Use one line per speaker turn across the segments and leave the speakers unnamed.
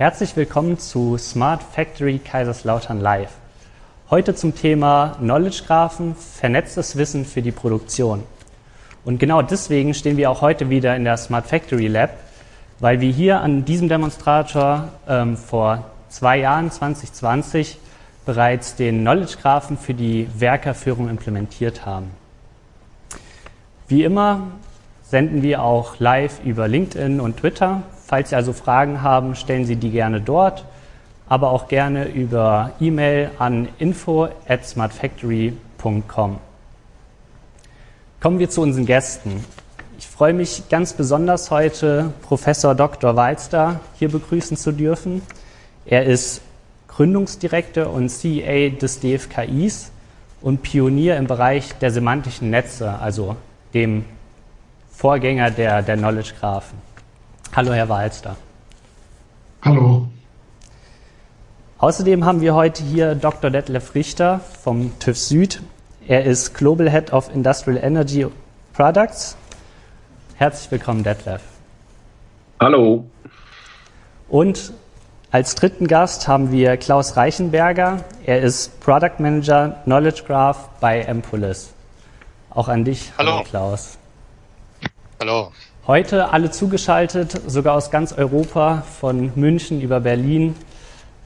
Herzlich willkommen zu Smart Factory Kaiserslautern Live. Heute zum Thema Knowledge Graphen, vernetztes Wissen für die Produktion. Und genau deswegen stehen wir auch heute wieder in der Smart Factory Lab, weil wir hier an diesem Demonstrator ähm, vor zwei Jahren, 2020, bereits den Knowledge Graphen für die Werkerführung implementiert haben. Wie immer senden wir auch live über LinkedIn und Twitter. Falls Sie also Fragen haben, stellen Sie die gerne dort, aber auch gerne über E-Mail an info at smartfactory.com. Kommen wir zu unseren Gästen. Ich freue mich ganz besonders heute, Professor Dr. Walster hier begrüßen zu dürfen. Er ist Gründungsdirektor und CEA des DFKIs und Pionier im Bereich der semantischen Netze, also dem Vorgänger der, der Knowledge Graphen. Hallo, Herr Walster.
Hallo.
Außerdem haben wir heute hier Dr. Detlef Richter vom TÜV Süd. Er ist Global Head of Industrial Energy Products. Herzlich willkommen, Detlef.
Hallo.
Und als dritten Gast haben wir Klaus Reichenberger. Er ist Product Manager Knowledge Graph bei Empolis. Auch an dich,
hallo,
hallo Klaus.
Hallo.
Heute alle zugeschaltet, sogar aus ganz Europa, von München über Berlin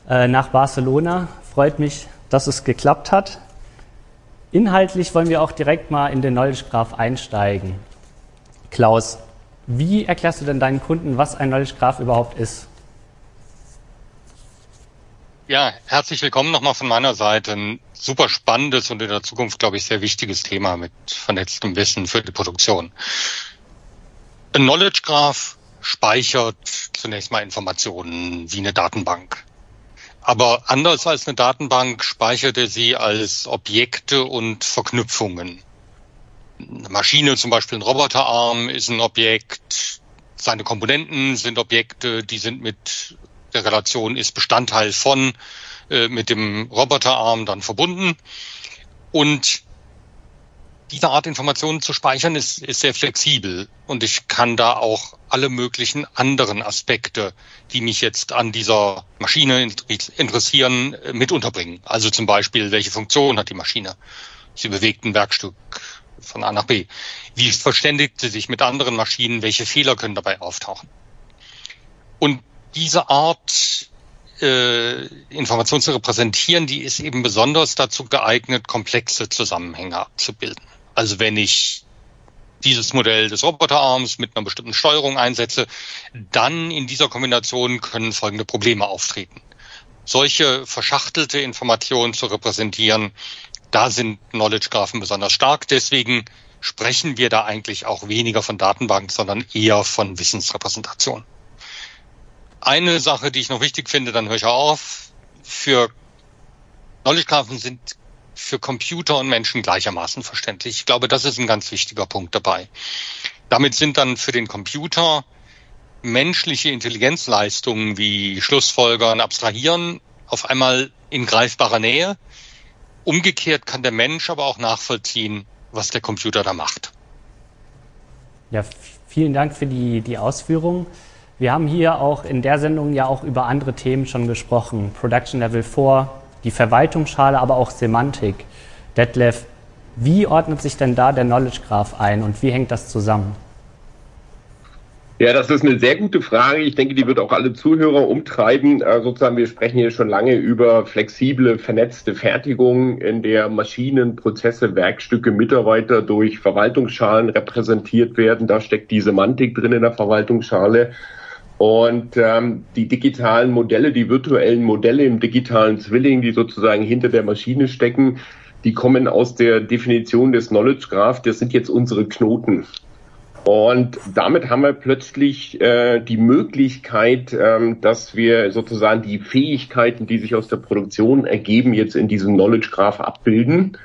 äh, nach Barcelona. Freut mich, dass es geklappt hat. Inhaltlich wollen wir auch direkt mal in den Knowledge Graph einsteigen. Klaus, wie erklärst du denn deinen Kunden, was ein Knowledge Graph überhaupt ist?
Ja, herzlich willkommen nochmal von meiner Seite. Ein super spannendes und in der Zukunft, glaube ich, sehr wichtiges Thema mit vernetztem Wissen für die Produktion. Ein Knowledge Graph speichert zunächst mal Informationen wie eine Datenbank. Aber anders als eine Datenbank speichert er sie als Objekte und Verknüpfungen. Eine Maschine, zum Beispiel ein Roboterarm, ist ein Objekt. Seine Komponenten sind Objekte, die sind mit der Relation ist Bestandteil von äh, mit dem Roboterarm dann verbunden. Und diese Art Informationen zu speichern ist, ist sehr flexibel und ich kann da auch alle möglichen anderen Aspekte, die mich jetzt an dieser Maschine interessieren, äh, mit unterbringen. Also zum Beispiel, welche Funktion hat die Maschine? Sie bewegt ein Werkstück von A nach B. Wie verständigt sie sich mit anderen Maschinen? Welche Fehler können dabei auftauchen? Und diese Art äh, Information zu repräsentieren, die ist eben besonders dazu geeignet, komplexe Zusammenhänge abzubilden. Also wenn ich dieses Modell des Roboterarms mit einer bestimmten Steuerung einsetze, dann in dieser Kombination können folgende Probleme auftreten. Solche verschachtelte Informationen zu repräsentieren, da sind Knowledge Graphen besonders stark. Deswegen sprechen wir da eigentlich auch weniger von Datenbank, sondern eher von Wissensrepräsentation. Eine Sache, die ich noch wichtig finde, dann höre ich auf. Für Knowledge Graphen sind für Computer und Menschen gleichermaßen verständlich. Ich glaube, das ist ein ganz wichtiger Punkt dabei. Damit sind dann für den Computer menschliche Intelligenzleistungen wie Schlussfolgern, Abstrahieren auf einmal in greifbarer Nähe. Umgekehrt kann der Mensch aber auch nachvollziehen, was der Computer da macht.
Ja, vielen Dank für die, die Ausführungen. Wir haben hier auch in der Sendung ja auch über andere Themen schon gesprochen. Production Level 4, die Verwaltungsschale, aber auch Semantik. Detlef, wie ordnet sich denn da der Knowledge Graph ein und wie hängt das zusammen?
Ja, das ist eine sehr gute Frage. Ich denke, die wird auch alle Zuhörer umtreiben. Äh, sozusagen, wir sprechen hier schon lange über flexible, vernetzte Fertigung, in der Maschinen, Prozesse, Werkstücke, Mitarbeiter durch Verwaltungsschalen repräsentiert werden. Da steckt die Semantik drin in der Verwaltungsschale. Und ähm, die digitalen Modelle, die virtuellen Modelle im digitalen Zwilling, die sozusagen hinter der Maschine stecken, die kommen aus der Definition des Knowledge Graph. Das sind jetzt unsere Knoten. Und damit haben wir plötzlich äh, die Möglichkeit, ähm, dass wir sozusagen die Fähigkeiten, die sich aus der Produktion ergeben, jetzt in diesem Knowledge Graph abbilden.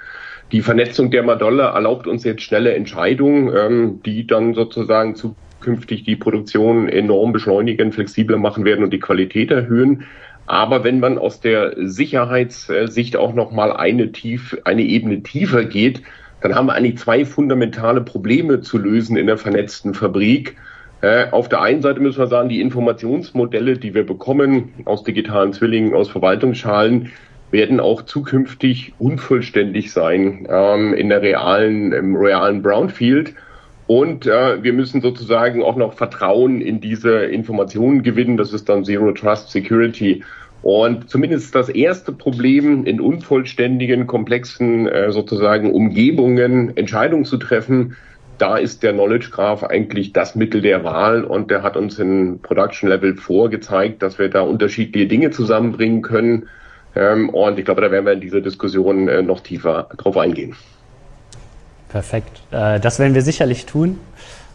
Die Vernetzung der Madolle erlaubt uns jetzt schnelle Entscheidungen, ähm, die dann sozusagen zu künftig die Produktion enorm beschleunigen, flexibler machen werden und die Qualität erhöhen. Aber wenn man aus der Sicherheitssicht auch noch mal eine tief, eine Ebene tiefer geht, dann haben wir eigentlich zwei fundamentale Probleme zu lösen in der vernetzten Fabrik. Äh, auf der einen Seite müssen wir sagen, die Informationsmodelle, die wir bekommen aus digitalen Zwillingen, aus Verwaltungsschalen, werden auch zukünftig unvollständig sein ähm, in der realen, im realen Brownfield. Und äh, wir müssen sozusagen auch noch Vertrauen in diese Informationen gewinnen. Das ist dann Zero Trust Security. Und zumindest das erste Problem in unvollständigen, komplexen äh, sozusagen Umgebungen Entscheidungen zu treffen, da ist der Knowledge Graph eigentlich das Mittel der Wahl und der hat uns in Production Level vorgezeigt, dass wir da unterschiedliche Dinge zusammenbringen können. Ähm, und ich glaube, da werden wir in dieser Diskussion äh, noch tiefer drauf eingehen.
Perfekt. Äh, das werden wir sicherlich tun.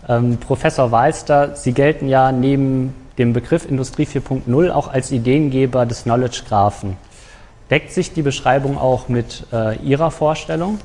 Ähm, Professor Walster, Sie gelten ja neben dem Begriff Industrie 4.0 auch als Ideengeber des Knowledge Graphen. Deckt sich die Beschreibung auch mit äh, Ihrer Vorstellung?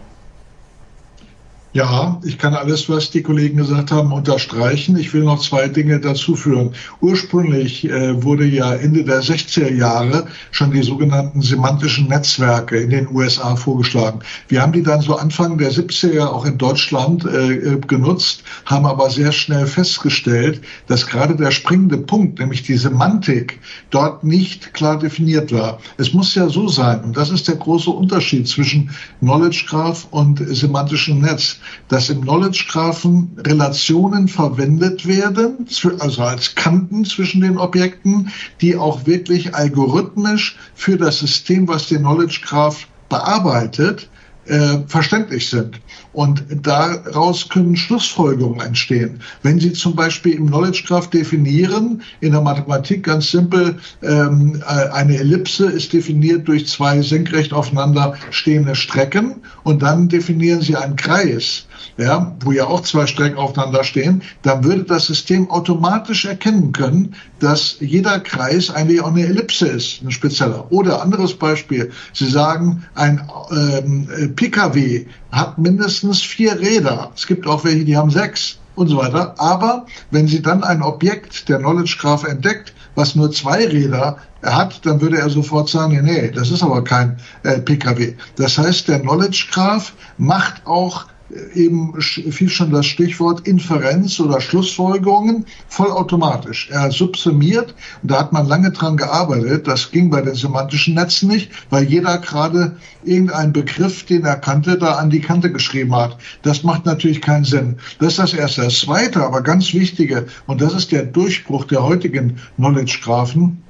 Ja, ich kann alles, was die Kollegen gesagt haben, unterstreichen. Ich will noch zwei Dinge dazu führen. Ursprünglich äh, wurde ja Ende der 60er Jahre schon die sogenannten semantischen Netzwerke in den USA vorgeschlagen. Wir haben die dann so Anfang der 70er auch in Deutschland äh, genutzt, haben aber sehr schnell festgestellt, dass gerade der springende Punkt, nämlich die Semantik, dort nicht klar definiert war. Es muss ja so sein, und das ist der große Unterschied zwischen Knowledge Graph und semantischem Netz dass im Knowledge Graphen Relationen verwendet werden, also als Kanten zwischen den Objekten, die auch wirklich algorithmisch für das System, was den Knowledge Graph bearbeitet, äh, verständlich sind. Und daraus können Schlussfolgerungen entstehen. Wenn Sie zum Beispiel im Knowledge Graph definieren, in der Mathematik ganz simpel, ähm, äh, eine Ellipse ist definiert durch zwei senkrecht aufeinander stehende Strecken und dann definieren Sie einen Kreis ja, wo ja auch zwei Strecken aufeinander stehen, dann würde das System automatisch erkennen können, dass jeder Kreis eigentlich auch eine Ellipse ist, ein spezieller. Oder anderes Beispiel, Sie sagen, ein ähm, Pkw hat mindestens vier Räder. Es gibt auch welche, die haben sechs und so weiter. Aber wenn Sie dann ein Objekt der Knowledge Graph entdeckt, was nur zwei Räder hat, dann würde er sofort sagen, nee, das ist aber kein äh, Pkw. Das heißt, der Knowledge Graph macht auch eben fiel schon das Stichwort Inferenz oder Schlussfolgerungen vollautomatisch. Er subsumiert, und da hat man lange dran gearbeitet, das ging bei den semantischen Netzen nicht, weil jeder gerade irgendeinen Begriff, den er kannte, da an die Kante geschrieben hat. Das macht natürlich keinen Sinn. Das ist das Erste. Das Zweite, aber ganz Wichtige, und das ist der Durchbruch der heutigen Knowledge-Graphen,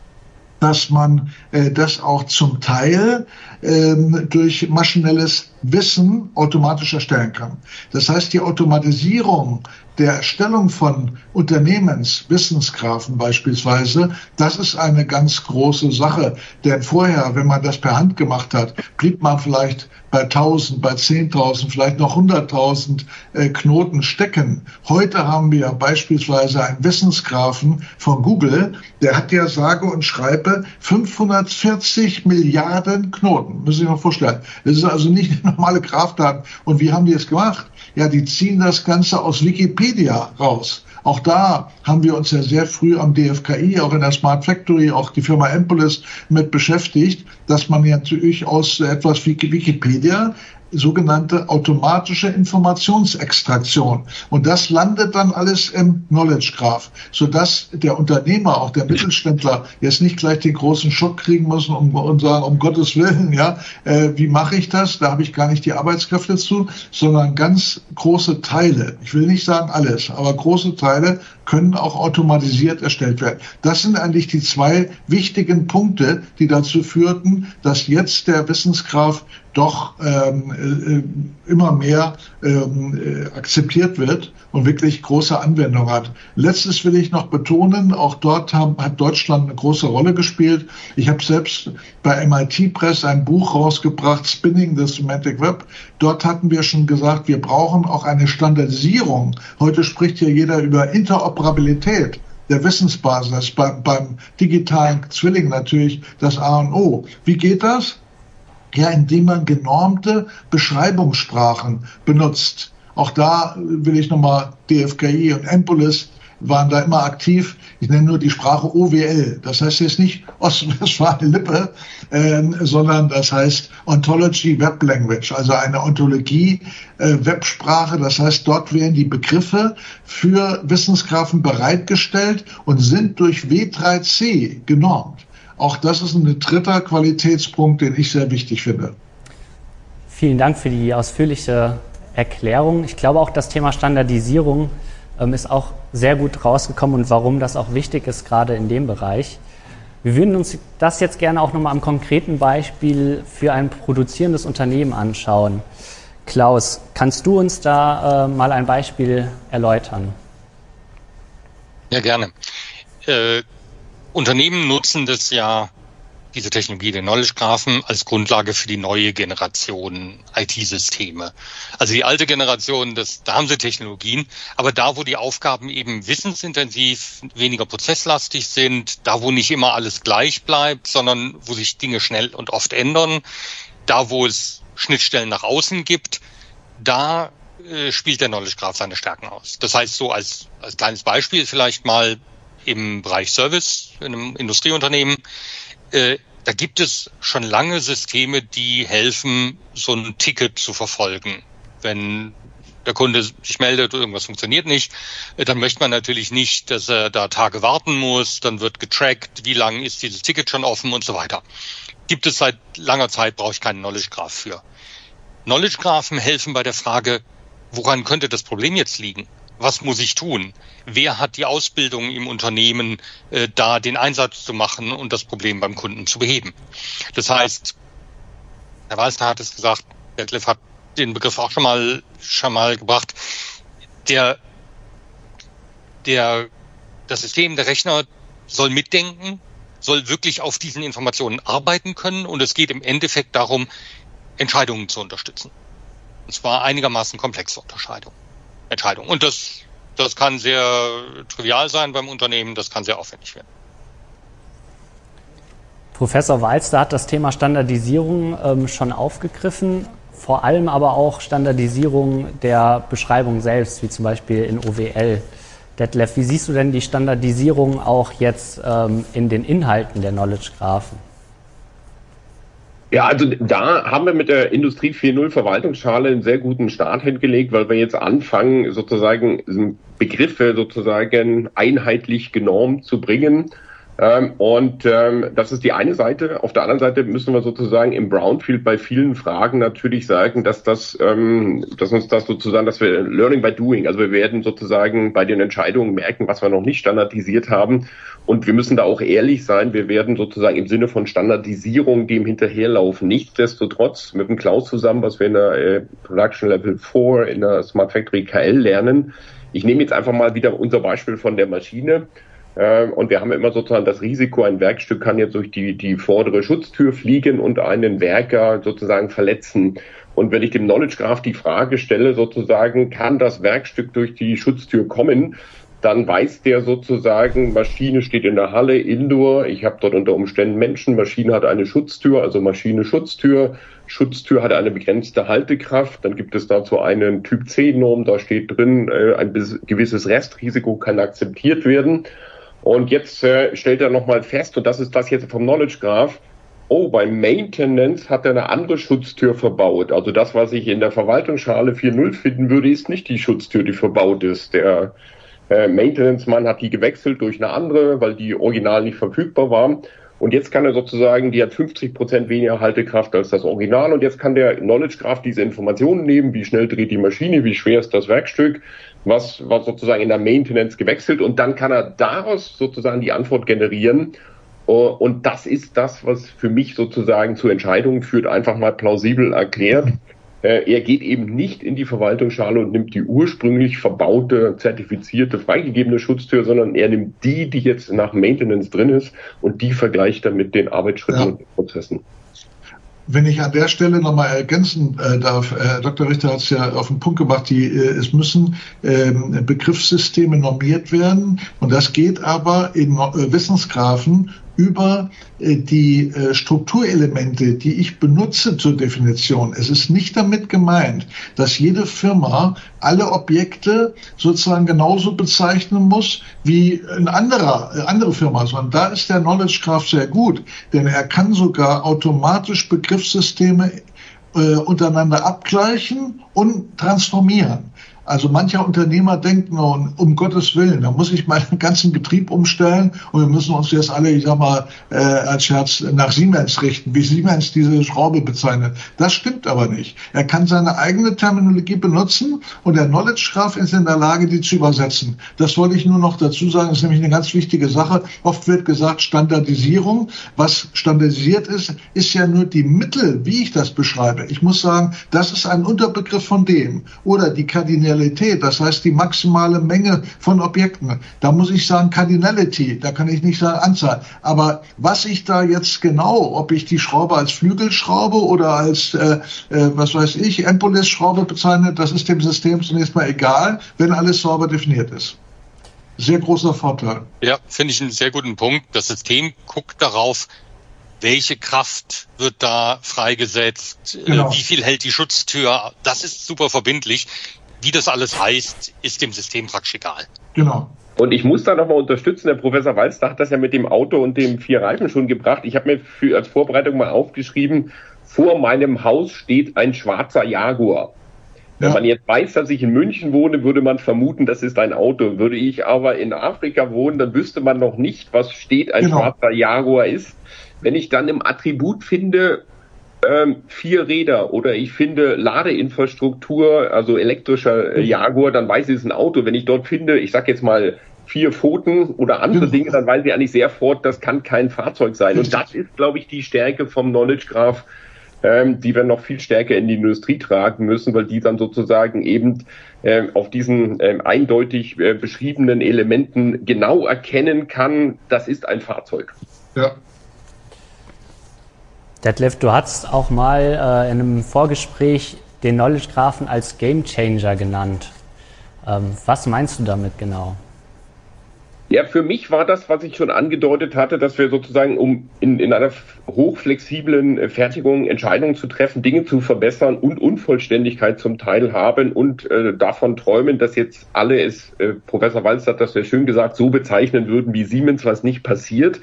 dass man äh, das auch zum Teil ähm, durch maschinelles Wissen automatisch erstellen kann. Das heißt, die Automatisierung der Erstellung von Unternehmenswissensgrafen beispielsweise, das ist eine ganz große Sache. Denn vorher, wenn man das per Hand gemacht hat, blieb man vielleicht bei 1000, bei 10.000, vielleicht noch 100.000 äh, Knoten stecken. Heute haben wir beispielsweise einen Wissensgrafen von Google, der hat ja sage und schreibe 540 Milliarden Knoten. Müssen Sie sich mal vorstellen. Das ist also nicht normale Grafdaten. Und wie haben die es gemacht? Ja, die ziehen das Ganze aus Wikipedia raus. Auch da haben wir uns ja sehr früh am DFKI, auch in der Smart Factory, auch die Firma Empolis mit beschäftigt, dass man ja natürlich aus etwas wie Wikipedia sogenannte automatische Informationsextraktion. Und das landet dann alles im Knowledge Graph, sodass der Unternehmer, auch der Mittelständler, jetzt nicht gleich den großen Schock kriegen muss und, und sagen, um Gottes Willen, ja, äh, wie mache ich das? Da habe ich gar nicht die Arbeitskräfte zu, sondern ganz große Teile. Ich will nicht sagen alles, aber große Teile können auch automatisiert erstellt werden. Das sind eigentlich die zwei wichtigen Punkte, die dazu führten, dass jetzt der Wissensgraph doch ähm, äh, immer mehr ähm, äh, akzeptiert wird und wirklich große Anwendung hat. Letztes will ich noch betonen, auch dort haben, hat Deutschland eine große Rolle gespielt. Ich habe selbst bei MIT Press ein Buch rausgebracht, Spinning the Semantic Web. Dort hatten wir schon gesagt, wir brauchen auch eine Standardisierung. Heute spricht hier jeder über Interoperabilität der Wissensbasis beim, beim digitalen Zwilling natürlich das A und O. Wie geht das? Ja, indem man genormte Beschreibungssprachen benutzt. Auch da will ich nochmal DFKI und Empolis waren da immer aktiv. Ich nenne nur die Sprache OWL. Das heißt jetzt nicht Ostwestfalen-Lippe, äh, sondern das heißt Ontology Web Language, also eine Ontologie äh, Websprache. Das heißt, dort werden die Begriffe für Wissensgrafen bereitgestellt und sind durch W3C genormt. Auch das ist ein dritter Qualitätspunkt, den ich sehr wichtig finde.
Vielen Dank für die ausführliche Erklärung. Ich glaube auch, das Thema Standardisierung ähm, ist auch sehr gut rausgekommen und warum das auch wichtig ist, gerade in dem Bereich. Wir würden uns das jetzt gerne auch nochmal am konkreten Beispiel für ein produzierendes Unternehmen anschauen. Klaus, kannst du uns da äh, mal ein Beispiel erläutern?
Ja, gerne. Äh, Unternehmen nutzen das ja, diese Technologie der Knowledge Graphen, als Grundlage für die neue Generation IT-Systeme. Also die alte Generation, das, da haben sie Technologien, aber da, wo die Aufgaben eben wissensintensiv, weniger prozesslastig sind, da, wo nicht immer alles gleich bleibt, sondern wo sich Dinge schnell und oft ändern, da, wo es Schnittstellen nach außen gibt, da äh, spielt der Knowledge Graph seine Stärken aus. Das heißt, so als, als kleines Beispiel vielleicht mal im Bereich Service, in einem Industrieunternehmen, äh, da gibt es schon lange Systeme, die helfen, so ein Ticket zu verfolgen. Wenn der Kunde sich meldet, irgendwas funktioniert nicht, äh, dann möchte man natürlich nicht, dass er da Tage warten muss, dann wird getrackt, wie lange ist dieses Ticket schon offen und so weiter. Gibt es seit langer Zeit, brauche ich keinen Knowledge Graph für. Knowledge Graphen helfen bei der Frage, woran könnte das Problem jetzt liegen? Was muss ich tun? Wer hat die Ausbildung im Unternehmen, äh, da den Einsatz zu machen und das Problem beim Kunden zu beheben? Das heißt, Herr Walster hat es gesagt, Detlef hat den Begriff auch schon mal, schon mal gebracht, der, der, das System, der Rechner soll mitdenken, soll wirklich auf diesen Informationen arbeiten können und es geht im Endeffekt darum, Entscheidungen zu unterstützen. Und zwar einigermaßen komplexe Unterscheidungen. Entscheidung. Und das, das kann sehr trivial sein beim Unternehmen, das kann sehr aufwendig werden.
Professor Walster hat das Thema Standardisierung ähm, schon aufgegriffen, vor allem aber auch Standardisierung der Beschreibung selbst, wie zum Beispiel in OWL. Detlef, wie siehst du denn die Standardisierung auch jetzt ähm, in den Inhalten der Knowledge Graphen?
Ja, also da haben wir mit der Industrie 4.0 Verwaltungsschale einen sehr guten Start hingelegt, weil wir jetzt anfangen, sozusagen Begriffe sozusagen einheitlich genormt zu bringen ähm, und ähm, das ist die eine Seite. Auf der anderen Seite müssen wir sozusagen im Brownfield bei vielen Fragen natürlich sagen, dass das, ähm, dass uns das sozusagen, dass wir Learning by Doing, also wir werden sozusagen bei den Entscheidungen merken, was wir noch nicht standardisiert haben. Und wir müssen da auch ehrlich sein. Wir werden sozusagen im Sinne von Standardisierung dem hinterherlaufen. Nichtsdestotrotz mit dem Klaus zusammen, was wir in der äh, Production Level 4 in der Smart Factory KL lernen. Ich nehme jetzt einfach mal wieder unser Beispiel von der Maschine. Ähm, und wir haben immer sozusagen das Risiko, ein Werkstück kann jetzt durch die, die vordere Schutztür fliegen und einen Werker sozusagen verletzen. Und wenn ich dem Knowledge Graph die Frage stelle, sozusagen, kann das Werkstück durch die Schutztür kommen, dann weiß der sozusagen, Maschine steht in der Halle, Indoor, ich habe dort unter Umständen Menschen, Maschine hat eine Schutztür, also Maschine Schutztür, Schutztür hat eine begrenzte Haltekraft, dann gibt es dazu einen Typ C-Norm, da steht drin, äh, ein gewisses Restrisiko kann akzeptiert werden. Und jetzt äh, stellt er nochmal fest, und das ist das jetzt vom Knowledge Graph, oh, beim Maintenance hat er eine andere Schutztür verbaut. Also das, was ich in der Verwaltungsschale 4.0 finden würde, ist nicht die Schutztür, die verbaut ist. Der äh, Maintenance-Mann hat die gewechselt durch eine andere, weil die original nicht verfügbar war. Und jetzt kann er sozusagen, die hat 50 Prozent weniger Haltekraft als das Original. Und jetzt kann der Knowledge Graph diese Informationen nehmen, wie schnell dreht die Maschine, wie schwer ist das Werkstück, was, was sozusagen in der Maintenance gewechselt. Und dann kann er daraus sozusagen die Antwort generieren. Oh, und das ist das, was für mich sozusagen zu Entscheidungen führt, einfach mal plausibel erklärt. Äh, er geht eben nicht in die Verwaltungsschale und nimmt die ursprünglich verbaute, zertifizierte, freigegebene Schutztür, sondern er nimmt die, die jetzt nach Maintenance drin ist und die vergleicht er mit den Arbeitsschritten ja. und den Prozessen.
Wenn ich an der Stelle nochmal ergänzen äh, darf, Herr Dr. Richter hat es ja auf den Punkt gebracht, die, äh, es müssen ähm, Begriffssysteme normiert werden und das geht aber in äh, Wissensgrafen über äh, die äh, Strukturelemente, die ich benutze zur Definition. Es ist nicht damit gemeint, dass jede Firma alle Objekte sozusagen genauso bezeichnen muss wie eine andere, äh, andere Firma, sondern da ist der Knowledge Graph sehr gut, denn er kann sogar automatisch Begriffssysteme äh, untereinander abgleichen und transformieren. Also mancher Unternehmer denkt nun, um Gottes Willen, da muss ich meinen ganzen Betrieb umstellen und wir müssen uns jetzt alle, ich sag mal, äh, als Scherz nach Siemens richten, wie Siemens diese Schraube bezeichnet. Das stimmt aber nicht. Er kann seine eigene Terminologie benutzen und der Knowledge Graph ist in der Lage, die zu übersetzen. Das wollte ich nur noch dazu sagen, das ist nämlich eine ganz wichtige Sache. Oft wird gesagt Standardisierung. Was standardisiert ist, ist ja nur die Mittel, wie ich das beschreibe. Ich muss sagen, das ist ein Unterbegriff von dem. Oder die kardinelle Kardinalität, das heißt die maximale Menge von Objekten. Da muss ich sagen Cardinality, da kann ich nicht sagen Anzahl. Aber was ich da jetzt genau, ob ich die Schraube als Flügelschraube oder als, äh, äh, was weiß ich, Empolis-Schraube bezeichne, das ist dem System zunächst mal egal, wenn alles sauber definiert ist sehr großer Vorteil.
Ja, finde ich einen sehr guten Punkt. Das System guckt darauf, welche Kraft wird da freigesetzt, äh, genau. wie viel hält die Schutztür. Das ist super verbindlich. Wie das alles heißt, ist dem System praktisch egal.
Genau. Und ich muss da nochmal unterstützen, der Professor Walster hat das ja mit dem Auto und dem vier Reifen schon gebracht. Ich habe mir für, als Vorbereitung mal aufgeschrieben, vor meinem Haus steht ein schwarzer Jaguar. Ja. Wenn man jetzt weiß, dass ich in München wohne, würde man vermuten, das ist ein Auto. Würde ich aber in Afrika wohnen, dann wüsste man noch nicht, was steht ein genau. schwarzer Jaguar ist. Wenn ich dann im Attribut finde, ähm, vier Räder oder ich finde Ladeinfrastruktur, also elektrischer äh, Jaguar, dann weiß ich, es ist ein Auto. Wenn ich dort finde, ich sag jetzt mal vier Pfoten oder andere genau. Dinge, dann weiß ich eigentlich sehr fort, das kann kein Fahrzeug sein. Und das ist, glaube ich, die Stärke vom Knowledge Graph, ähm, die wir noch viel stärker in die Industrie tragen müssen, weil die dann sozusagen eben äh, auf diesen äh, eindeutig beschriebenen Elementen genau erkennen kann, das ist ein Fahrzeug.
Ja, Detlef, du hast auch mal äh, in einem Vorgespräch den Knowledge Graphen als Game Changer genannt. Ähm, was meinst du damit genau?
Ja, für mich war das, was ich schon angedeutet hatte, dass wir sozusagen, um in, in einer hochflexiblen äh, Fertigung Entscheidungen zu treffen, Dinge zu verbessern und Unvollständigkeit zum Teil haben und äh, davon träumen, dass jetzt alle es, äh, Professor Walz hat das ja schön gesagt, so bezeichnen würden wie Siemens, was nicht passiert.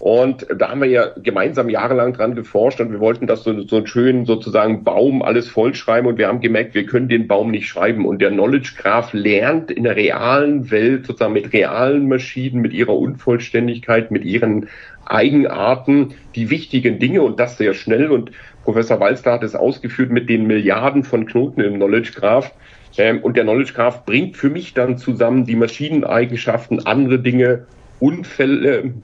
Und da haben wir ja gemeinsam jahrelang dran geforscht und wir wollten das so, so einen schönen sozusagen Baum alles vollschreiben und wir haben gemerkt, wir können den Baum nicht schreiben. Und der Knowledge Graph lernt in der realen Welt sozusagen mit realen Maschinen, mit ihrer Unvollständigkeit, mit ihren Eigenarten die wichtigen Dinge und das sehr schnell. Und Professor Walster hat es ausgeführt mit den Milliarden von Knoten im Knowledge Graph. Ähm, und der Knowledge Graph bringt für mich dann zusammen die Maschineneigenschaften, andere Dinge, Unfälle,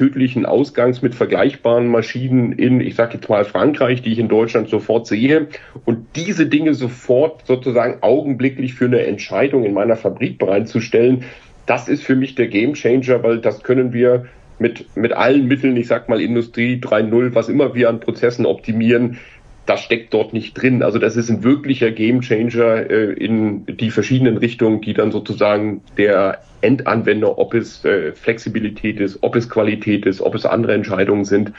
tödlichen Ausgangs mit vergleichbaren Maschinen in, ich sage jetzt mal Frankreich, die ich in Deutschland sofort sehe. Und diese Dinge sofort sozusagen augenblicklich für eine Entscheidung in meiner Fabrik bereitzustellen, das ist für mich der Gamechanger, weil das können wir mit, mit allen Mitteln, ich sag mal Industrie 3.0, was immer wir an Prozessen optimieren, das steckt dort nicht drin. Also das ist ein wirklicher Gamechanger äh, in die verschiedenen Richtungen, die dann sozusagen der Endanwender, ob es äh, Flexibilität ist, ob es Qualität ist, ob es andere Entscheidungen sind,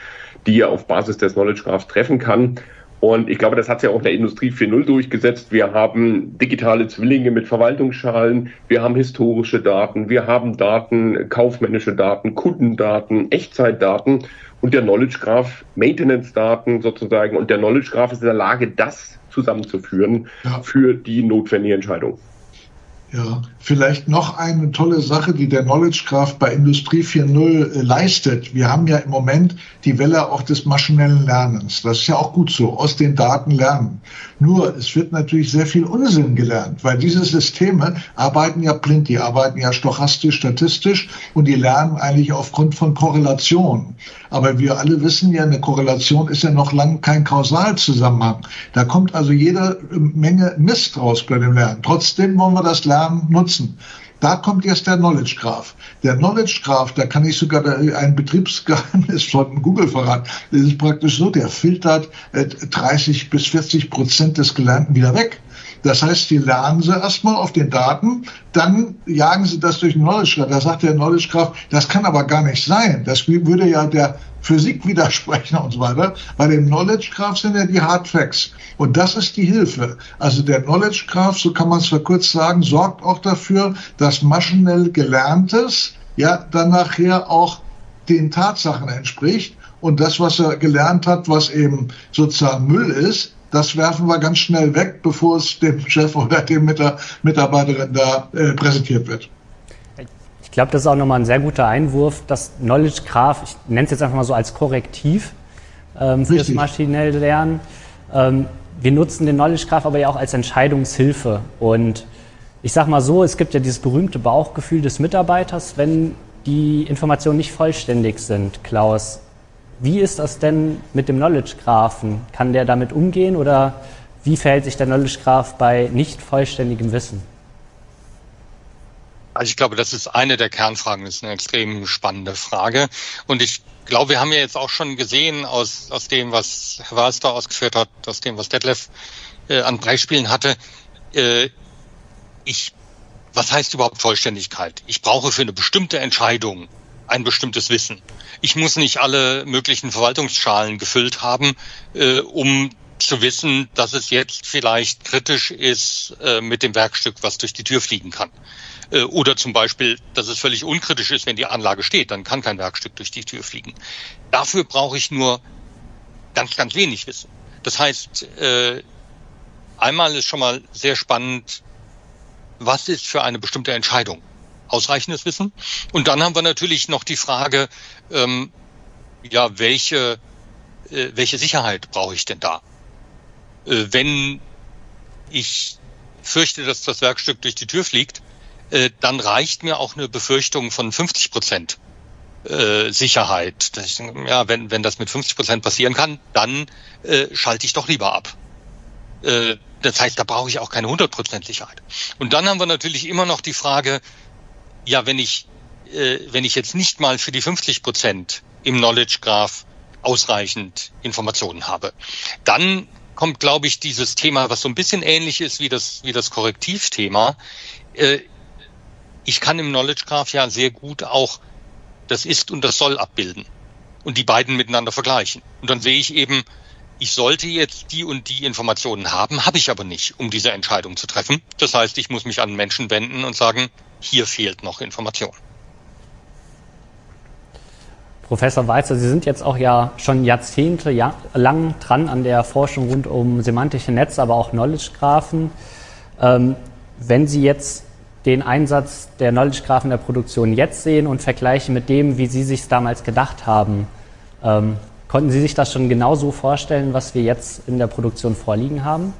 die er auf Basis des Knowledge Graphs treffen kann. Und ich glaube, das hat sich auch in der Industrie 4.0 durchgesetzt. Wir haben digitale Zwillinge mit Verwaltungsschalen, wir haben historische Daten, wir haben Daten, kaufmännische Daten, Kundendaten, Echtzeitdaten und der Knowledge Graph Maintenance-Daten sozusagen. Und der Knowledge Graph ist in der Lage, das zusammenzuführen ja. für die notwendige Entscheidung.
Ja, vielleicht noch eine tolle Sache, die der Knowledge Graph bei Industrie 4.0 äh, leistet. Wir haben ja im Moment die Welle auch des maschinellen Lernens. Das ist ja auch gut so, aus den Daten lernen. Nur, es wird natürlich sehr viel Unsinn gelernt, weil diese Systeme arbeiten ja blind, die arbeiten ja stochastisch, statistisch und die lernen eigentlich aufgrund von Korrelation. Aber wir alle wissen ja, eine Korrelation ist ja noch lange kein Kausalzusammenhang. Da kommt also jede Menge Mist raus bei dem Lernen. Trotzdem wollen wir das Lernen nutzen. Da kommt jetzt der Knowledge Graph. Der Knowledge Graph, da kann ich sogar ein Betriebsgeheimnis von Google verraten. Das ist praktisch so, der filtert 30 äh, bis 40 Prozent des Gelernten wieder weg. Das heißt, sie lernen sie erstmal auf den Daten, dann jagen sie das durch den Knowledge Graph. Da sagt der Knowledge Graph, das kann aber gar nicht sein. Das würde ja der Physik widersprechen und so weiter. Bei dem Knowledge Graph sind ja die Hard Facts. Und das ist die Hilfe. Also der Knowledge Graph, so kann man es kurz sagen, sorgt auch dafür, dass maschinell Gelerntes ja dann nachher auch den Tatsachen entspricht. Und das, was er gelernt hat, was eben sozusagen Müll ist, das werfen wir ganz schnell weg, bevor es dem Chef oder dem Mitarbeiterin da äh, präsentiert wird.
Ich glaube, das ist auch nochmal ein sehr guter Einwurf. Das Knowledge Graph, ich nenne es jetzt einfach mal so als Korrektiv ähm, fürs maschinelle Lernen. Ähm, wir nutzen den Knowledge Graph aber ja auch als Entscheidungshilfe. Und ich sage mal so, es gibt ja dieses berühmte Bauchgefühl des Mitarbeiters, wenn die Informationen nicht vollständig sind, Klaus. Wie ist das denn mit dem Knowledge Graphen? Kann der damit umgehen oder wie verhält sich der Knowledge Graph bei nicht vollständigem Wissen?
Also ich glaube, das ist eine der Kernfragen, das ist eine extrem spannende Frage. Und ich glaube, wir haben ja jetzt auch schon gesehen aus, aus dem, was Herr Walster ausgeführt hat, aus dem, was Detlef äh, an Beispielen hatte, äh, ich, was heißt überhaupt Vollständigkeit? Ich brauche für eine bestimmte Entscheidung ein bestimmtes Wissen. Ich muss nicht alle möglichen Verwaltungsschalen gefüllt haben, äh, um zu wissen, dass es jetzt vielleicht kritisch ist äh, mit dem Werkstück, was durch die Tür fliegen kann. Äh, oder zum Beispiel, dass es völlig unkritisch ist, wenn die Anlage steht, dann kann kein Werkstück durch die Tür fliegen. Dafür brauche ich nur ganz, ganz wenig Wissen. Das heißt, äh, einmal ist schon mal sehr spannend, was ist für eine bestimmte Entscheidung ausreichendes Wissen. Und dann haben wir natürlich noch die Frage, ähm, ja, welche, äh, welche Sicherheit brauche ich denn da? Äh, wenn ich fürchte, dass das Werkstück durch die Tür fliegt, äh, dann reicht mir auch eine Befürchtung von 50 Prozent äh, Sicherheit. Ich, ja, wenn, wenn das mit 50 Prozent passieren kann, dann äh, schalte ich doch lieber ab. Äh, das heißt, da brauche ich auch keine 100 Prozent Sicherheit. Und dann haben wir natürlich immer noch die Frage, ja, wenn ich, äh, wenn ich jetzt nicht mal für die 50 Prozent im Knowledge Graph ausreichend Informationen habe, dann kommt, glaube ich, dieses Thema, was so ein bisschen ähnlich ist wie das, wie das Korrektivthema. Äh, ich kann im Knowledge Graph ja sehr gut auch das Ist und das Soll abbilden und die beiden miteinander vergleichen. Und dann sehe ich eben, ich sollte jetzt die und die Informationen haben, habe ich aber nicht, um diese Entscheidung zu treffen. Das heißt, ich muss mich an Menschen wenden und sagen, hier fehlt noch Information.
Professor Weizer, Sie sind jetzt auch ja schon Jahrzehnte lang dran an der Forschung rund um semantische Netze, aber auch Knowledge-Graphen. Ähm, wenn Sie jetzt den Einsatz der Knowledge-Graphen der Produktion jetzt sehen und vergleichen mit dem, wie Sie sich damals gedacht haben, ähm, konnten Sie sich das schon genauso vorstellen, was wir jetzt in der Produktion vorliegen haben?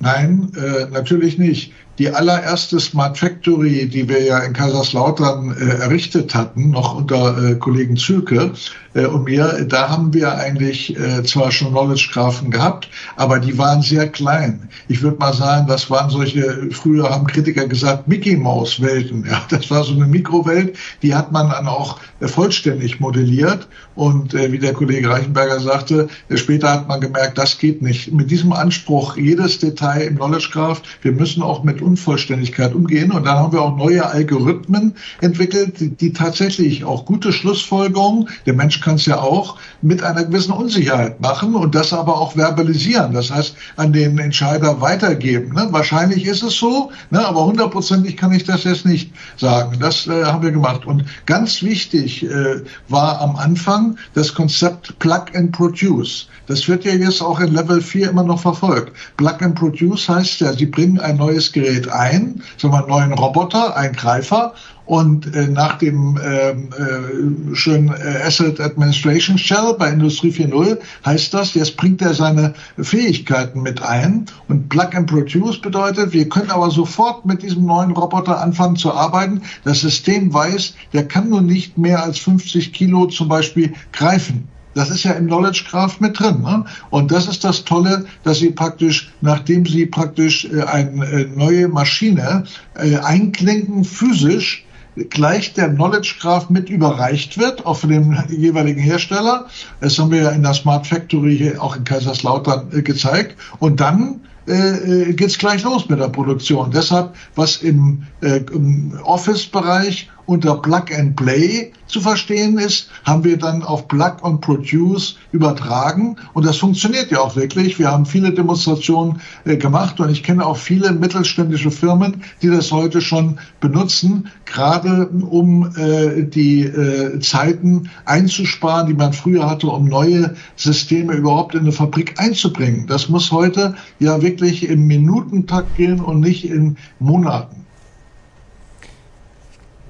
Nein, äh, natürlich nicht die allererste Smart Factory, die wir ja in Kaiserslautern äh, errichtet hatten, noch unter äh, Kollegen Zülke äh, und mir, da haben wir eigentlich äh, zwar schon Knowledge-Graphen gehabt, aber die waren sehr klein. Ich würde mal sagen, das waren solche, früher haben Kritiker gesagt, Mickey-Maus-Welten. Ja, das war so eine Mikrowelt, die hat man dann auch äh, vollständig modelliert. Und äh, wie der Kollege Reichenberger sagte, später hat man gemerkt, das geht nicht. Mit diesem Anspruch, jedes Detail im Knowledge Graph, wir müssen auch mit Unvollständigkeit umgehen. Und dann haben wir auch neue Algorithmen entwickelt, die, tatsächlich auch gute Schlussfolgerungen, der Mensch kann es ja auch, mit einer gewissen Unsicherheit machen und das aber auch verbalisieren. Das heißt, an den Entscheider weitergeben. Ne? Wahrscheinlich ist es so, ne? aber hundertprozentig kann ich das jetzt nicht sagen. Das äh, haben wir gemacht. Und ganz wichtig äh, war am Anfang das Konzept Plug and Produce. Das wird ja jetzt auch in Level 4 immer noch verfolgt. Plug and Produce heißt ja, Sie bringen ein neues Gerät ein, sagen wir einen neuen Roboter, einen Greifer und äh, nach dem ähm, äh, schönen äh, Asset Administration Shell bei Industrie 4.0 heißt das, jetzt bringt er seine Fähigkeiten mit ein. Und Plug and Produce bedeutet, wir können aber sofort mit diesem neuen Roboter anfangen zu arbeiten. Das System weiß, der kann nur nicht mehr als 50 Kilo zum Beispiel greifen. Das ist ja im Knowledge Graph mit drin. Ne? Und das ist das Tolle, dass Sie praktisch, nachdem Sie praktisch äh, eine äh, neue Maschine äh, einklinken, physisch, gleich der Knowledge Graph mit überreicht wird, auch von dem jeweiligen Hersteller. Das haben wir ja in der Smart Factory hier auch in Kaiserslautern gezeigt. Und dann geht es gleich los mit der Produktion. Deshalb, was im, äh, im Office-Bereich unter Plug and Play zu verstehen ist, haben wir dann auf Plug and Produce übertragen. Und das funktioniert ja auch wirklich. Wir haben viele Demonstrationen äh, gemacht und ich kenne auch viele mittelständische Firmen, die das heute schon benutzen, gerade um äh, die äh, Zeiten einzusparen, die man früher hatte, um neue Systeme überhaupt in eine Fabrik einzubringen. Das muss heute ja wirklich im Minutentakt gehen und nicht in Monaten.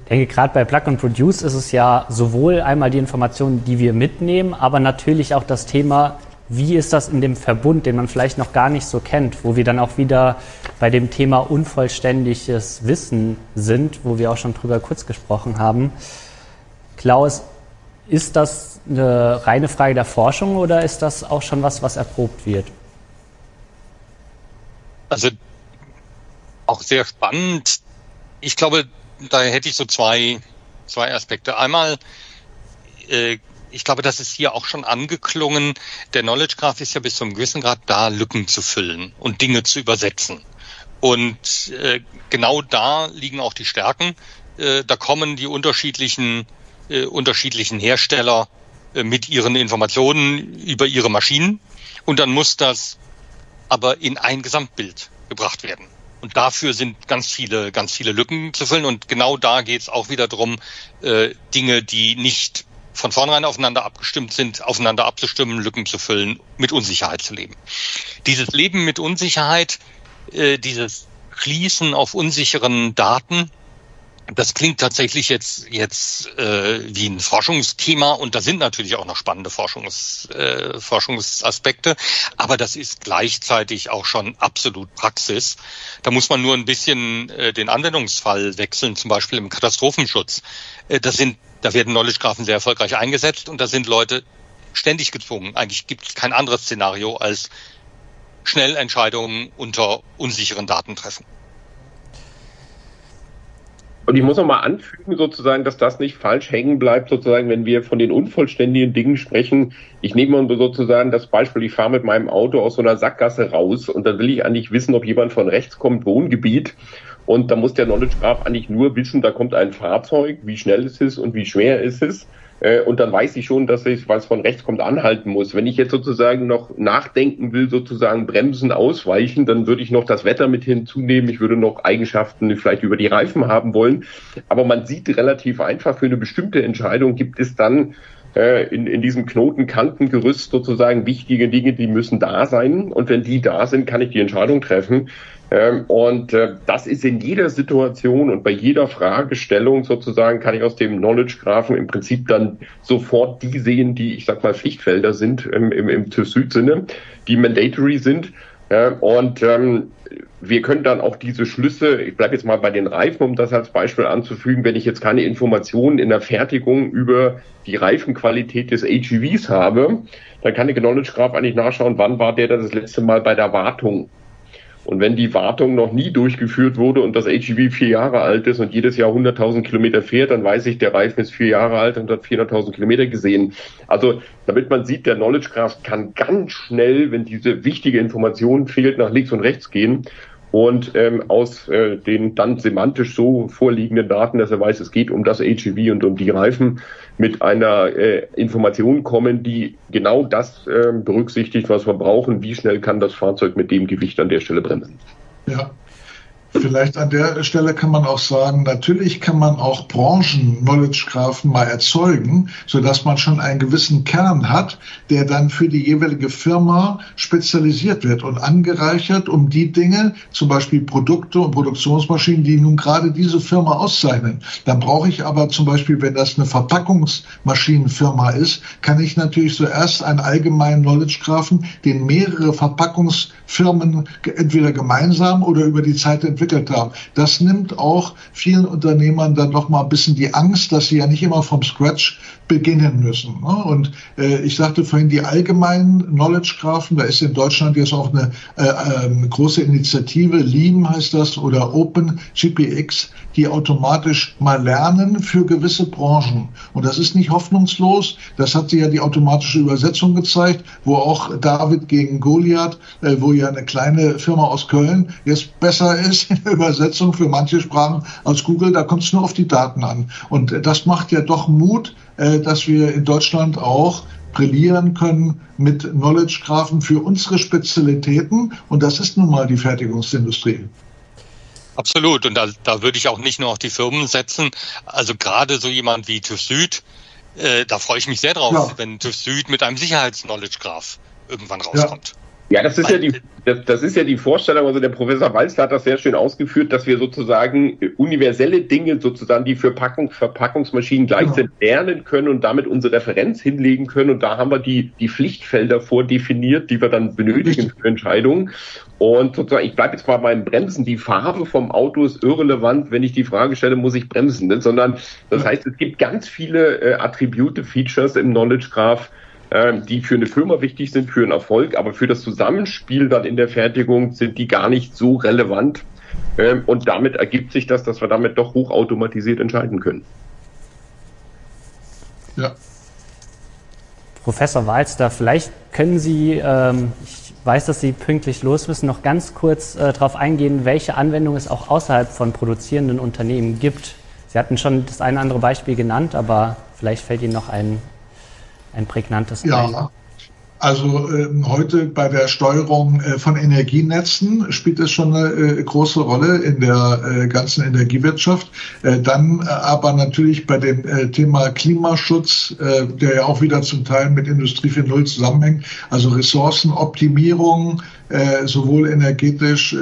Ich denke, gerade bei Plug and Produce ist es ja sowohl einmal die Informationen, die wir mitnehmen, aber natürlich auch das Thema, wie ist das in dem Verbund, den man vielleicht noch gar nicht so kennt, wo wir dann auch wieder bei dem Thema unvollständiges Wissen sind, wo wir auch schon drüber kurz gesprochen haben. Klaus, ist das eine reine Frage der Forschung oder ist das auch schon was, was erprobt wird?
Also auch sehr spannend. Ich glaube, da hätte ich so zwei, zwei Aspekte. Einmal, äh, ich glaube, das ist hier auch schon angeklungen. Der Knowledge Graph ist ja bis zum gewissen Grad da, Lücken zu füllen und Dinge zu übersetzen. Und äh, genau da liegen auch die Stärken. Äh, da kommen die unterschiedlichen, äh, unterschiedlichen Hersteller äh, mit ihren Informationen über ihre Maschinen. Und dann muss das aber in ein Gesamtbild gebracht werden. Und dafür sind ganz viele, ganz viele Lücken zu füllen. Und genau da geht es auch wieder drum, äh, Dinge, die nicht von vornherein aufeinander abgestimmt sind, aufeinander abzustimmen, Lücken zu füllen, mit Unsicherheit zu leben. Dieses Leben mit Unsicherheit, äh, dieses Schließen auf unsicheren Daten, das klingt tatsächlich jetzt jetzt äh, wie ein Forschungsthema und da sind natürlich auch noch spannende Forschungs, äh, Forschungsaspekte, aber das ist gleichzeitig auch schon absolut Praxis. Da muss man nur ein bisschen äh, den Anwendungsfall wechseln, zum Beispiel im Katastrophenschutz. Äh, das sind, da werden Knowledge Graphen sehr erfolgreich eingesetzt und da sind Leute ständig gezwungen. Eigentlich gibt es kein anderes Szenario als schnell Entscheidungen unter unsicheren Daten treffen.
Und ich muss noch mal anfügen, sozusagen, dass das nicht falsch hängen bleibt, sozusagen, wenn wir von den unvollständigen Dingen sprechen. Ich nehme mal sozusagen das Beispiel, ich fahre mit meinem Auto aus so einer Sackgasse raus und dann will ich eigentlich wissen, ob jemand von rechts kommt, Wohngebiet. Und da muss der Knowledge Graph eigentlich nur wissen, da kommt ein Fahrzeug, wie schnell es ist und wie schwer es ist. Äh, und dann weiß ich schon, dass ich, es von rechts kommt, anhalten muss. Wenn ich jetzt sozusagen noch nachdenken will, sozusagen bremsen, ausweichen, dann würde ich noch das Wetter mit hinzunehmen. Ich würde noch Eigenschaften vielleicht über die Reifen haben wollen. Aber man sieht relativ einfach, für eine bestimmte Entscheidung gibt es dann äh, in, in diesem Knotenkantengerüst sozusagen wichtige Dinge, die müssen da sein. Und wenn die da sind, kann ich die Entscheidung treffen. Ähm, und äh, das ist in jeder Situation und bei jeder Fragestellung sozusagen kann ich aus dem Knowledge Graphen im Prinzip dann sofort die sehen, die ich sag mal Pflichtfelder sind im, im, im TÜV-Süd-Sinne, die mandatory sind. Und ähm, wir können dann auch diese Schlüsse, ich bleibe jetzt mal bei den Reifen, um das als Beispiel anzufügen, wenn ich jetzt keine Informationen in der Fertigung über die Reifenqualität des AGVs habe, dann kann der Knowledge Graph eigentlich nachschauen, wann war der das letzte Mal bei der Wartung und wenn die Wartung noch nie durchgeführt wurde und das HEV vier Jahre alt ist und jedes Jahr 100.000 Kilometer fährt, dann weiß ich, der Reifen ist vier Jahre alt und hat 400.000 Kilometer gesehen. Also damit man sieht, der Knowledge Graph kann ganz schnell, wenn diese wichtige Information fehlt, nach links und rechts gehen und ähm, aus äh, den dann semantisch so vorliegenden Daten, dass er weiß, es geht um das HEV und um die Reifen, mit einer äh, Information kommen, die genau das äh, berücksichtigt, was wir brauchen. Wie schnell kann das Fahrzeug mit dem Gewicht an der Stelle bremsen?
Ja, Vielleicht an der Stelle kann man auch sagen, natürlich kann man auch Branchen-Knowledge-Graphen mal erzeugen, so dass man schon einen gewissen Kern hat, der dann für die jeweilige Firma spezialisiert wird und angereichert um die Dinge, zum Beispiel Produkte und Produktionsmaschinen, die nun gerade diese Firma auszeichnen. Dann brauche ich aber zum Beispiel, wenn das eine Verpackungsmaschinenfirma ist, kann ich natürlich zuerst einen allgemeinen Knowledge-Graphen, den mehrere Verpackungsfirmen entweder gemeinsam oder über die Zeit entwickelt haben. Das nimmt auch vielen Unternehmern dann noch mal ein bisschen die Angst, dass sie ja nicht immer vom Scratch beginnen müssen. Ne? Und äh, ich sagte vorhin, die allgemeinen Knowledge-Graphen, da ist in Deutschland jetzt auch eine, äh, äh, große Initiative, LEAM heißt das, oder Open GPX, die automatisch mal lernen für gewisse Branchen. Und das ist nicht hoffnungslos. Das hat sich ja die automatische Übersetzung gezeigt, wo auch David gegen Goliath, äh, wo ja eine kleine Firma aus Köln jetzt besser ist in der Übersetzung für manche Sprachen als Google. Da kommt es nur auf die Daten an. Und das macht ja doch Mut, äh, dass wir in Deutschland auch brillieren können mit Knowledge-Graphen für unsere Spezialitäten. Und das ist nun mal die Fertigungsindustrie.
Absolut. Und da, da würde ich auch nicht nur auf die Firmen setzen. Also gerade so jemand wie TÜV Süd, äh, da freue ich mich sehr drauf, ja. wenn TÜV Süd mit einem Sicherheits-Knowledge-Graph irgendwann rauskommt.
Ja. Ja, das ist ja die, das, das, ist ja die Vorstellung, also der Professor Walzler hat das sehr schön ausgeführt, dass wir sozusagen universelle Dinge sozusagen, die für Packung, Verpackungsmaschinen gleich genau. sind, lernen können und damit unsere Referenz hinlegen können. Und da haben wir die, die Pflichtfelder vordefiniert, die wir dann benötigen für Entscheidungen. Und sozusagen, ich bleibe jetzt mal beim Bremsen. Die Farbe vom Auto ist irrelevant, wenn ich die Frage stelle, muss ich bremsen, ne? sondern das heißt, es gibt ganz viele äh, Attribute, Features im Knowledge Graph, ähm, die für eine Firma wichtig sind, für einen Erfolg, aber für das Zusammenspiel dann in der Fertigung sind die gar nicht so relevant. Ähm, und damit ergibt sich das, dass wir damit doch hochautomatisiert entscheiden können.
Ja. Professor Walster, vielleicht können Sie, ähm, ich weiß, dass Sie pünktlich los müssen, noch ganz kurz äh, darauf eingehen, welche Anwendungen es auch außerhalb von produzierenden Unternehmen gibt. Sie hatten schon das eine oder andere Beispiel genannt, aber vielleicht fällt Ihnen noch ein ein prägnantes
ja. ein? Also äh, heute bei der Steuerung äh, von Energienetzen spielt es schon eine äh, große Rolle in der äh, ganzen Energiewirtschaft. Äh, dann äh, aber natürlich bei dem Thema Klimaschutz, der ja auch wieder zum Teil mit Industrie 4.0 zusammenhängt, also Ressourcenoptimierung, sowohl energetisch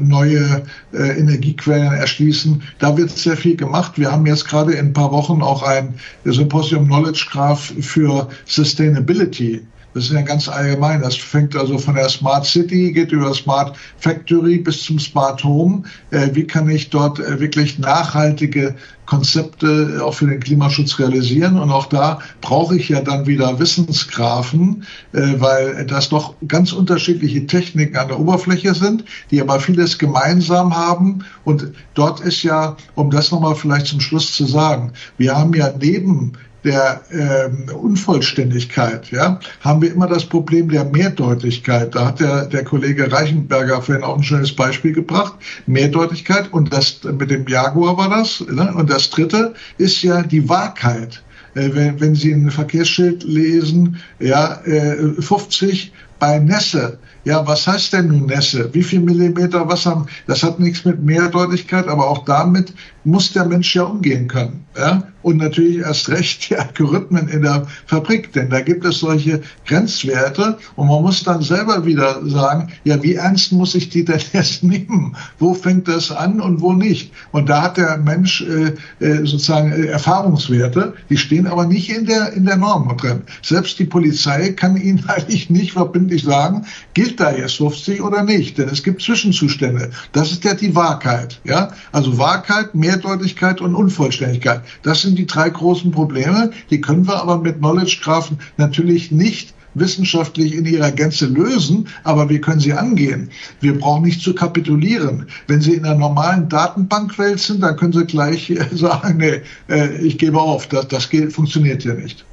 neue Energiequellen erschließen. Da wird sehr viel gemacht. Wir haben jetzt gerade in ein paar Wochen auch ein Symposium Knowledge Graph für Sustainability das ist ja ganz allgemein. Das fängt also von der Smart City, geht über Smart Factory bis zum Smart Home. Äh, wie kann ich dort äh, wirklich nachhaltige Konzepte äh, auch für den Klimaschutz realisieren? Und auch da brauche ich ja dann wieder Wissensgrafen, weil das doch ganz unterschiedliche Techniken an der Oberfläche sind, die aber vieles gemeinsam haben. Und dort ist ja, um das nochmal vielleicht zum Schluss zu sagen, wir haben ja neben der ähm, Unvollständigkeit, ja, haben wir immer das Problem der Mehrdeutigkeit. Da hat der, der Kollege Reichenberger vorhin auch ein schönes Beispiel gebracht. Mehrdeutigkeit und das mit dem Jaguar war das. Ne? Und das dritte ist ja die Wahrheit. Äh, wenn, wenn Sie ein Verkehrsschild lesen, ja, äh, 50 bei Nässe. Ja, was heißt denn nun Nässe? Wie viel Millimeter Wasser? Das hat nichts mit Mehrdeutigkeit, aber auch damit muss der Mensch ja umgehen können. Ja? Und natürlich erst recht die Algorithmen in der Fabrik, denn da gibt es solche Grenzwerte und man muss dann selber wieder sagen, ja, wie ernst muss ich die denn jetzt nehmen? Wo fängt das an und wo nicht? Und da hat der Mensch äh, äh sozusagen äh, Erfahrungswerte, die stehen aber nicht in der, in der Norm drin. Selbst die Polizei kann Ihnen eigentlich nicht verbindlich sagen, gilt da jetzt 50 oder nicht, denn es gibt Zwischenzustände. Das ist ja die Wahrheit. Ja? Also Wahrheit, mehr Mehrdeutigkeit und Unvollständigkeit. Das sind die drei großen Probleme. Die können wir aber mit Knowledge Graphen natürlich nicht wissenschaftlich in ihrer Gänze lösen, aber wir können sie angehen. Wir brauchen nicht zu kapitulieren. Wenn Sie in einer normalen Datenbankwelt sind, dann können Sie gleich sagen, nee, äh, ich gebe auf, das, das geht, funktioniert hier nicht.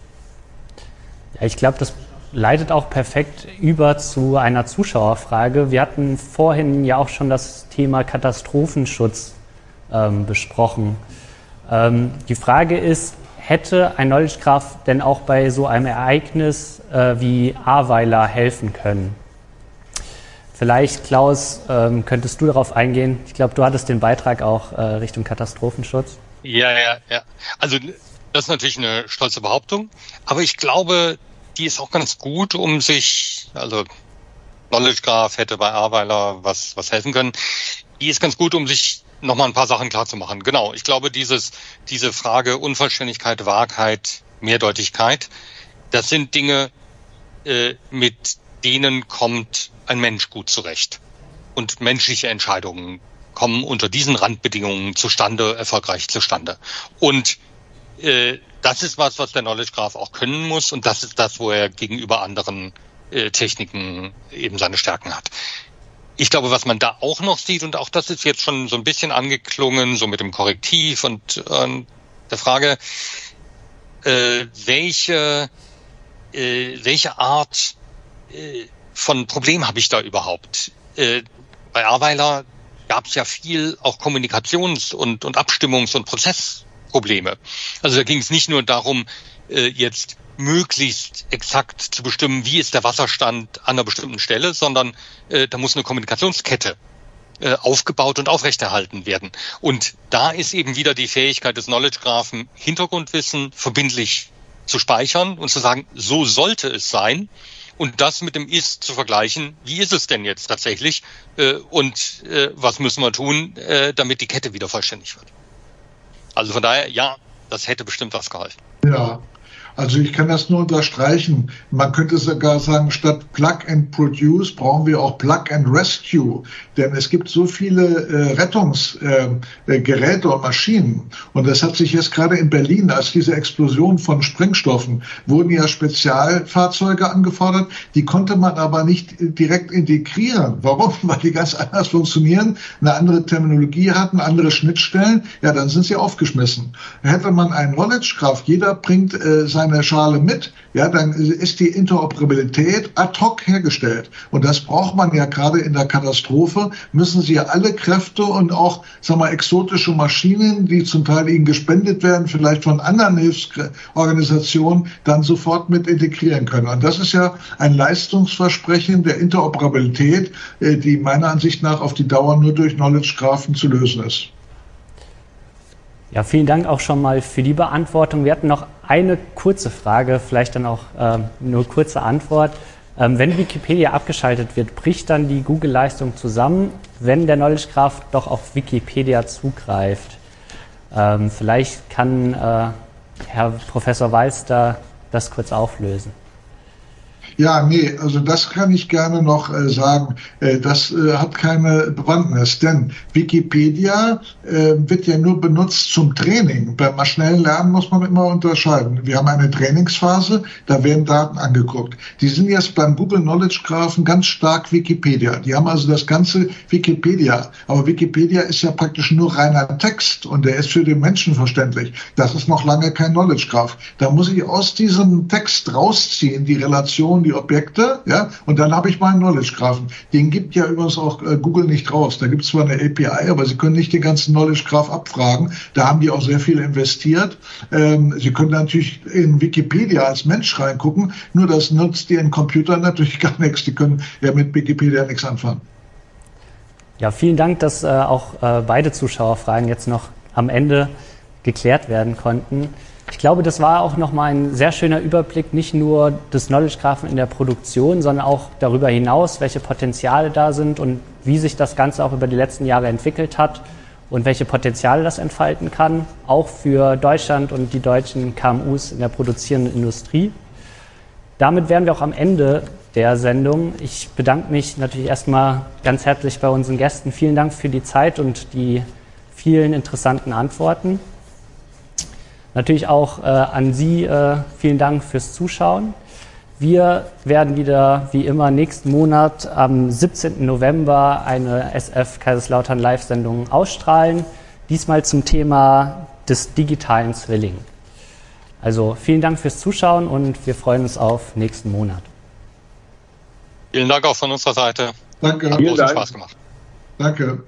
Ja, ich glaube, das leitet auch perfekt über zu einer Zuschauerfrage. Wir hatten vorhin ja auch schon das Thema Katastrophenschutz ähm, besprochen. Ähm, die Frage ist, hätte ein Knowledge Graph denn auch bei so einem Ereignis äh, wie Ahrweiler helfen können? Vielleicht, Klaus, ähm, könntest du darauf eingehen? Ich glaube, du hattest den Beitrag auch äh, Richtung Katastrophenschutz.
Ja, ja, ja. Also das ist natürlich eine stolze Behauptung, aber ich glaube, die ist auch ganz gut, um sich, also Knowledge Graph hätte bei Ahrweiler was, was helfen können. Die ist ganz gut, um sich nochmal ein paar Sachen klar zu machen. Genau, ich glaube, dieses, diese Frage Unvollständigkeit, Wahrheit, Mehrdeutigkeit, das sind Dinge, äh, mit denen kommt ein Mensch gut zurecht. Und menschliche Entscheidungen kommen unter diesen Randbedingungen zustande, erfolgreich zustande. Und äh, das ist was, was der Knowledge Graph auch können muss und das ist das, wo er gegenüber anderen äh, Techniken eben seine Stärken hat. Ich glaube, was man da auch noch sieht, und auch das ist jetzt schon so ein bisschen angeklungen, so mit dem Korrektiv und äh, der Frage, äh, welche, äh, welche Art äh, von Problem habe ich da überhaupt? Äh, bei Arweiler gab es ja viel auch Kommunikations- und, und Abstimmungs- und Prozessprobleme. Also da ging es nicht nur darum, äh, jetzt möglichst exakt zu bestimmen, wie ist der Wasserstand an einer bestimmten Stelle, sondern äh, da muss eine Kommunikationskette äh, aufgebaut und aufrechterhalten werden. Und da ist eben wieder die Fähigkeit des Knowledge Graphen, Hintergrundwissen verbindlich zu speichern und zu sagen, so sollte es sein. Und das mit dem Ist zu vergleichen, wie ist es denn jetzt tatsächlich äh, und äh, was müssen wir tun, äh, damit die Kette wieder vollständig wird. Also von daher, ja, das hätte bestimmt was geholfen.
Ja, also ich kann das nur unterstreichen. Man könnte sogar sagen, statt Plug and Produce brauchen wir auch Plug and Rescue. Denn es gibt so viele äh, Rettungsgeräte äh, und Maschinen. Und das hat sich jetzt gerade in Berlin, als diese Explosion von Sprengstoffen, wurden ja Spezialfahrzeuge angefordert. Die konnte man aber nicht direkt integrieren. Warum? Weil die ganz anders funktionieren, eine andere Terminologie hatten, andere Schnittstellen. Ja, dann sind sie aufgeschmissen. Hätte man einen Knowledge Graph, jeder bringt äh, sein seine Schale mit, ja, dann ist die Interoperabilität ad hoc hergestellt. Und das braucht man ja gerade in der Katastrophe, müssen Sie alle Kräfte und auch, sag mal, exotische Maschinen, die zum Teil Ihnen gespendet werden, vielleicht von anderen Hilfsorganisationen, dann sofort mit integrieren können. Und das ist ja ein Leistungsversprechen der Interoperabilität, äh, die meiner Ansicht nach auf die Dauer nur durch Knowledge Graphen zu lösen ist.
Ja, vielen Dank auch schon mal für die Beantwortung. Wir hatten noch eine kurze Frage, vielleicht dann auch ähm, nur kurze Antwort. Ähm, wenn Wikipedia abgeschaltet wird, bricht dann die Google-Leistung zusammen, wenn der Knowledge Graph doch auf Wikipedia zugreift? Ähm, vielleicht kann äh, Herr Professor Walster das kurz auflösen.
Ja, nee, also das kann ich gerne noch äh, sagen. Äh, das äh, hat keine Bewandtnis, denn Wikipedia äh, wird ja nur benutzt zum Training. Beim maschinellen Lernen muss man immer unterscheiden. Wir haben eine Trainingsphase, da werden Daten angeguckt. Die sind jetzt beim Google Knowledge Graphen ganz stark Wikipedia. Die haben also das ganze Wikipedia. Aber Wikipedia ist ja praktisch nur reiner Text und der ist für den Menschen verständlich. Das ist noch lange kein Knowledge Graph. Da muss ich aus diesem Text rausziehen, die Relation die Objekte, ja, und dann habe ich meinen Knowledge Graphen. Den gibt ja übrigens auch äh, Google nicht raus. Da gibt es zwar eine API, aber Sie können nicht den ganzen Knowledge Graph abfragen. Da haben die auch sehr viel investiert. Ähm, Sie können natürlich in Wikipedia als Mensch reingucken, nur das nutzt Ihren Computer natürlich gar nichts. Die können ja mit Wikipedia nichts anfangen.
Ja, vielen Dank, dass äh, auch äh, beide Zuschauerfragen jetzt noch am Ende geklärt werden konnten. Ich glaube, das war auch nochmal ein sehr schöner Überblick, nicht nur des Knowledge Graphen in der Produktion, sondern auch darüber hinaus, welche Potenziale da sind und wie sich das Ganze auch über die letzten Jahre entwickelt hat und welche Potenziale das entfalten kann, auch für Deutschland und die deutschen KMUs in der produzierenden Industrie. Damit wären wir auch am Ende der Sendung. Ich bedanke mich natürlich erstmal ganz herzlich bei unseren Gästen. Vielen Dank für die Zeit und die vielen interessanten Antworten. Natürlich auch äh, an Sie äh, vielen Dank fürs Zuschauen. Wir werden wieder wie immer nächsten Monat am 17. November eine SF Kaiserslautern Live-Sendung ausstrahlen. Diesmal zum Thema des digitalen Zwilling. Also vielen Dank fürs Zuschauen und wir freuen uns auf nächsten Monat.
Vielen Dank auch von unserer Seite.
Danke.
Hat großen Spaß gemacht.
Danke.